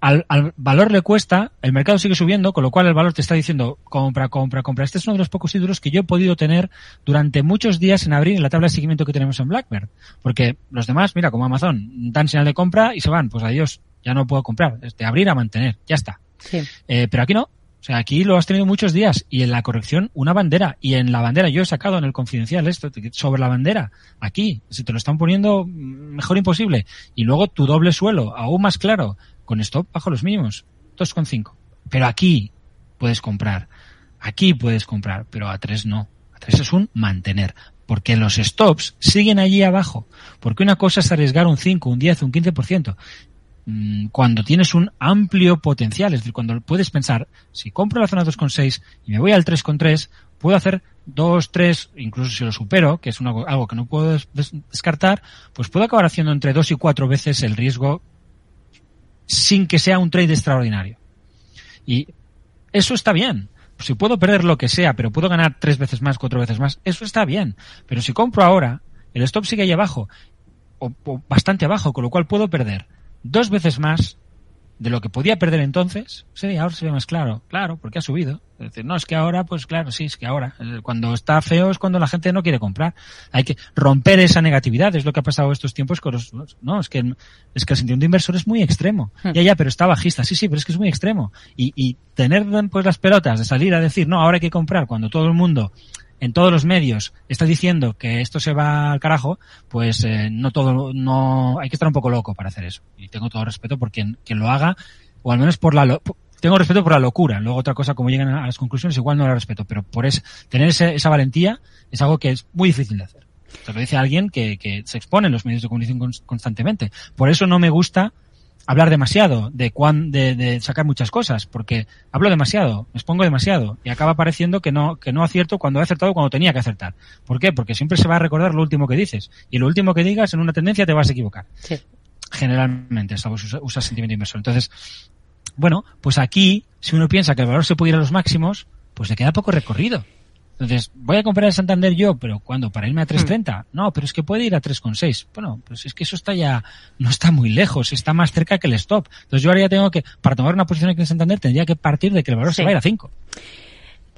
al, al, valor le cuesta, el mercado sigue subiendo, con lo cual el valor te está diciendo compra, compra, compra. Este es uno de los pocos títulos que yo he podido tener durante muchos días en abrir en la tabla de seguimiento que tenemos en Blackbird. Porque los demás, mira, como Amazon, dan señal de compra y se van. Pues adiós, ya no puedo comprar. De abrir a mantener, ya está. Sí. Eh, pero aquí no. O sea, aquí lo has tenido muchos días y en la corrección una bandera. Y en la bandera, yo he sacado en el confidencial esto, sobre la bandera, aquí, si te lo están poniendo mejor imposible. Y luego tu doble suelo, aún más claro, con stop bajo los mínimos, 2,5. Pero aquí puedes comprar, aquí puedes comprar, pero a 3 no. A 3 es un mantener. Porque los stops siguen allí abajo. Porque una cosa es arriesgar un 5, un 10, un 15%. Mm, cuando tienes un amplio potencial, es decir, cuando puedes pensar, si compro la zona 2,6 y me voy al 3,3, puedo hacer 2, 3, incluso si lo supero, que es algo que no puedo descartar, pues puedo acabar haciendo entre 2 y 4 veces el riesgo sin que sea un trade extraordinario. Y eso está bien. Si puedo perder lo que sea, pero puedo ganar tres veces más, cuatro veces más, eso está bien. Pero si compro ahora, el stop sigue ahí abajo, o bastante abajo, con lo cual puedo perder dos veces más de lo que podía perder entonces, sí, ahora se ve más claro, claro, porque ha subido. Es decir, no, es que ahora, pues claro, sí, es que ahora, eh, cuando está feo es cuando la gente no quiere comprar. Hay que romper esa negatividad, es lo que ha pasado estos tiempos con los, no, es que, es que el sentido de inversor es muy extremo. Hmm. Ya, ya, pero está bajista, sí, sí, pero es que es muy extremo. Y, y tener, pues, las pelotas de salir a decir, no, ahora hay que comprar cuando todo el mundo en todos los medios está diciendo que esto se va al carajo, pues eh, no todo, no, hay que estar un poco loco para hacer eso. Y tengo todo respeto por quien, lo haga, o al menos por la, tengo respeto por la locura. Luego otra cosa, como llegan a las conclusiones, igual no la respeto, pero por es, tener esa valentía es algo que es muy difícil de hacer. Te lo dice alguien que, que se expone en los medios de comunicación constantemente. Por eso no me gusta hablar demasiado, de, cuán, de, de, sacar muchas cosas, porque hablo demasiado, me expongo demasiado y acaba pareciendo que no, que no acierto cuando he acertado cuando tenía que acertar. ¿Por qué? Porque siempre se va a recordar lo último que dices y lo último que digas en una tendencia te vas a equivocar. Sí. Generalmente, usa, usa sentimiento inversor. Entonces, bueno, pues aquí, si uno piensa que el valor se puede ir a los máximos, pues le queda poco recorrido. Entonces, voy a comprar el Santander yo, pero ¿cuándo? ¿Para irme a 3.30? Hmm. No, pero es que puede ir a 3.6. Bueno, pues es que eso está ya, no está muy lejos, está más cerca que el stop. Entonces yo ahora ya tengo que, para tomar una posición aquí en Santander, tendría que partir de que el valor se va a ir a 5.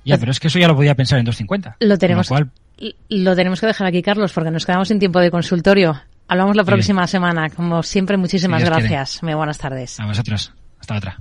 Ya, pero es que eso ya lo podía pensar en 2.50. Lo tenemos, lo tenemos que dejar aquí, Carlos, porque nos quedamos sin tiempo de consultorio. Hablamos la próxima semana. Como siempre, muchísimas gracias. Muy buenas tardes. A vosotros. Hasta otra.